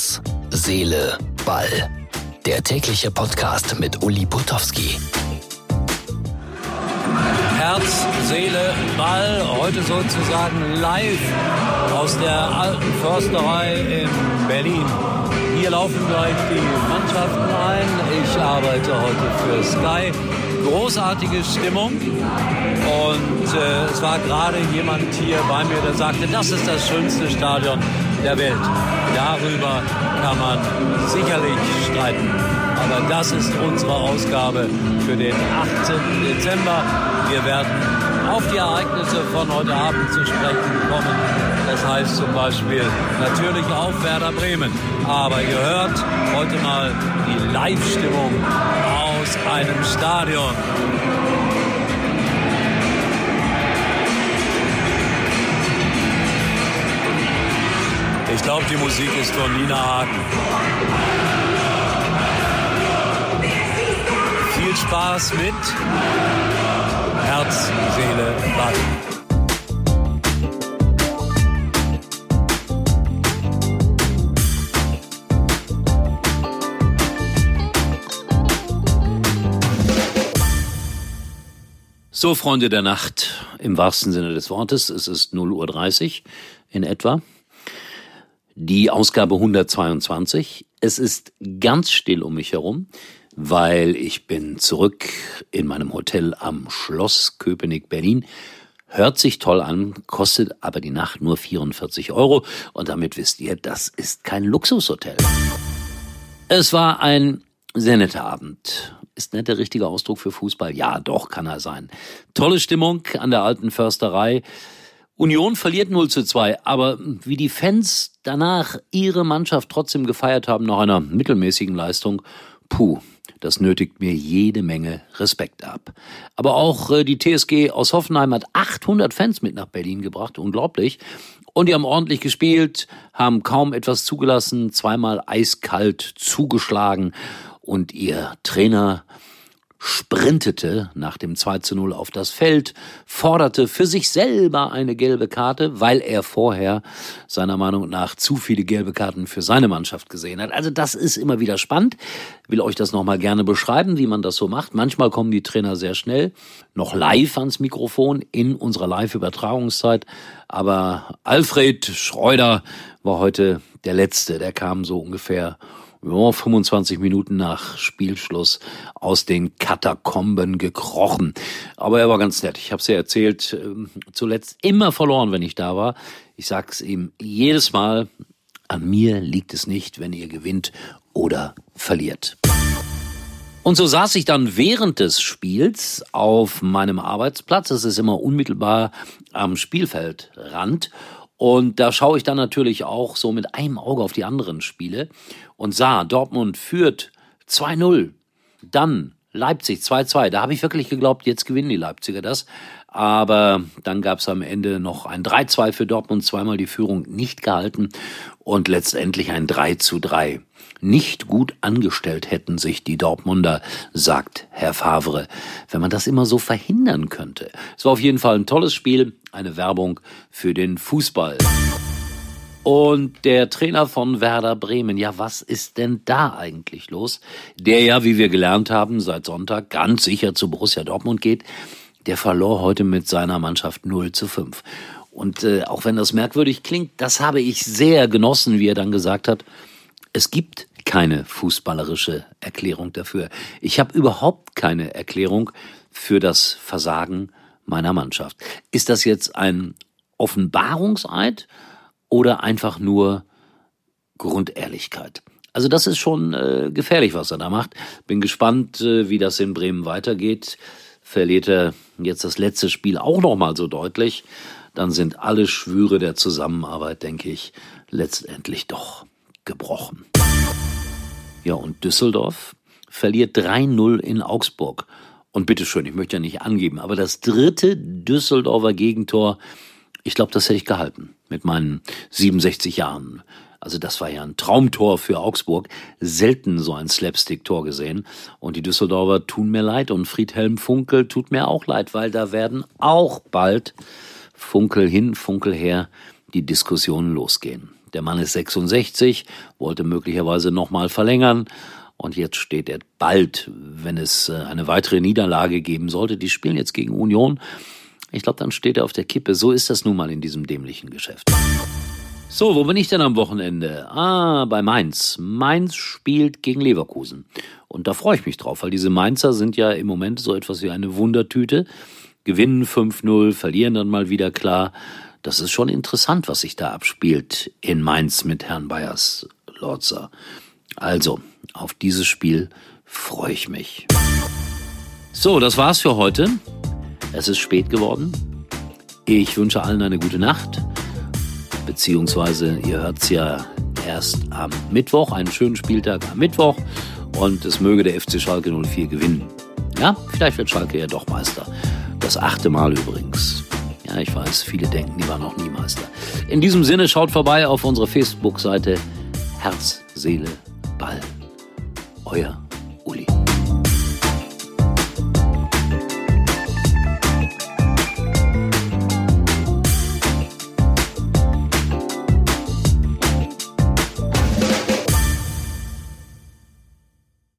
Herz, Seele, Ball. Der tägliche Podcast mit Uli Putowski. Herz, Seele, Ball. Heute sozusagen live aus der alten Försterei in Berlin. Hier laufen gleich die Mannschaften ein. Ich arbeite heute für Sky. Großartige Stimmung. Und äh, es war gerade jemand hier bei mir, der sagte, das ist das schönste Stadion der Welt. Darüber kann man sicherlich streiten. Aber das ist unsere Ausgabe für den 8. Dezember. Wir werden auf die Ereignisse von heute Abend zu sprechen kommen. Das heißt zum Beispiel natürlich auf Werder Bremen. Aber ihr hört heute mal die Live-Stimmung aus einem Stadion. Ich glaube, die Musik ist von Nina Hagen. Viel Spaß mit Herz, Seele, Ball. So, Freunde der Nacht, im wahrsten Sinne des Wortes, es ist 0.30 Uhr in etwa. Die Ausgabe 122. Es ist ganz still um mich herum, weil ich bin zurück in meinem Hotel am Schloss Köpenick Berlin. Hört sich toll an, kostet aber die Nacht nur 44 Euro und damit wisst ihr, das ist kein Luxushotel. Es war ein sehr netter Abend. Ist nett der richtige Ausdruck für Fußball? Ja, doch, kann er sein. Tolle Stimmung an der alten Försterei. Union verliert 0 zu 2, aber wie die Fans danach ihre Mannschaft trotzdem gefeiert haben nach einer mittelmäßigen Leistung, puh, das nötigt mir jede Menge Respekt ab. Aber auch äh, die TSG aus Hoffenheim hat 800 Fans mit nach Berlin gebracht, unglaublich. Und die haben ordentlich gespielt, haben kaum etwas zugelassen, zweimal eiskalt zugeschlagen und ihr Trainer sprintete nach dem 2 zu 0 auf das Feld, forderte für sich selber eine gelbe Karte, weil er vorher seiner Meinung nach zu viele gelbe Karten für seine Mannschaft gesehen hat. Also das ist immer wieder spannend. Will euch das nochmal gerne beschreiben, wie man das so macht. Manchmal kommen die Trainer sehr schnell, noch live ans Mikrofon in unserer Live-Übertragungszeit. Aber Alfred Schreuder war heute der Letzte. Der kam so ungefähr ja, 25 Minuten nach Spielschluss aus den Katakomben gekrochen. Aber er war ganz nett. Ich habe es ja erzählt, äh, zuletzt immer verloren, wenn ich da war. Ich sag's ihm jedes Mal, an mir liegt es nicht, wenn ihr gewinnt oder verliert. Und so saß ich dann während des Spiels auf meinem Arbeitsplatz. Es ist immer unmittelbar am Spielfeldrand. Und da schaue ich dann natürlich auch so mit einem Auge auf die anderen Spiele und sah, Dortmund führt 2-0. Dann Leipzig 2-2. Da habe ich wirklich geglaubt, jetzt gewinnen die Leipziger das. Aber dann gab es am Ende noch ein 3-2 für Dortmund, zweimal die Führung nicht gehalten und letztendlich ein 3-3. Nicht gut angestellt hätten sich die Dortmunder, sagt Herr Favre, wenn man das immer so verhindern könnte. Es war auf jeden Fall ein tolles Spiel, eine Werbung für den Fußball. Und der Trainer von Werder Bremen, ja, was ist denn da eigentlich los? Der ja, wie wir gelernt haben, seit Sonntag ganz sicher zu Borussia Dortmund geht, der verlor heute mit seiner Mannschaft 0 zu 5. Und äh, auch wenn das merkwürdig klingt, das habe ich sehr genossen, wie er dann gesagt hat, es gibt keine fußballerische Erklärung dafür. Ich habe überhaupt keine Erklärung für das Versagen meiner Mannschaft. Ist das jetzt ein Offenbarungseid oder einfach nur Grundehrlichkeit? Also das ist schon äh, gefährlich, was er da macht. Bin gespannt, äh, wie das in Bremen weitergeht. Verliert er jetzt das letzte Spiel auch noch mal so deutlich, dann sind alle Schwüre der Zusammenarbeit, denke ich, letztendlich doch gebrochen. Ja, und Düsseldorf verliert 3-0 in Augsburg. Und bitteschön, ich möchte ja nicht angeben, aber das dritte Düsseldorfer Gegentor, ich glaube, das hätte ich gehalten mit meinen 67 Jahren. Also das war ja ein Traumtor für Augsburg. Selten so ein Slapstick-Tor gesehen. Und die Düsseldorfer tun mir leid und Friedhelm Funkel tut mir auch leid, weil da werden auch bald Funkel hin, Funkel her die Diskussionen losgehen. Der Mann ist 66, wollte möglicherweise nochmal verlängern. Und jetzt steht er bald, wenn es äh, eine weitere Niederlage geben sollte. Die spielen jetzt gegen Union. Ich glaube, dann steht er auf der Kippe. So ist das nun mal in diesem dämlichen Geschäft. So, wo bin ich denn am Wochenende? Ah, bei Mainz. Mainz spielt gegen Leverkusen. Und da freue ich mich drauf, weil diese Mainzer sind ja im Moment so etwas wie eine Wundertüte. Gewinnen 5-0, verlieren dann mal wieder klar. Das ist schon interessant, was sich da abspielt in Mainz mit Herrn Bayers Lorzer. Also, auf dieses Spiel freue ich mich. So, das war's für heute. Es ist spät geworden. Ich wünsche allen eine gute Nacht beziehungsweise ihr hört es ja erst am Mittwoch, einen schönen Spieltag am Mittwoch und es möge der FC Schalke 04 gewinnen. Ja, vielleicht wird Schalke ja doch Meister. Das achte Mal übrigens. Ja, ich weiß, viele denken, die war noch nie Meister. In diesem Sinne schaut vorbei auf unsere Facebook-Seite Herz, Seele, Ball. Euer.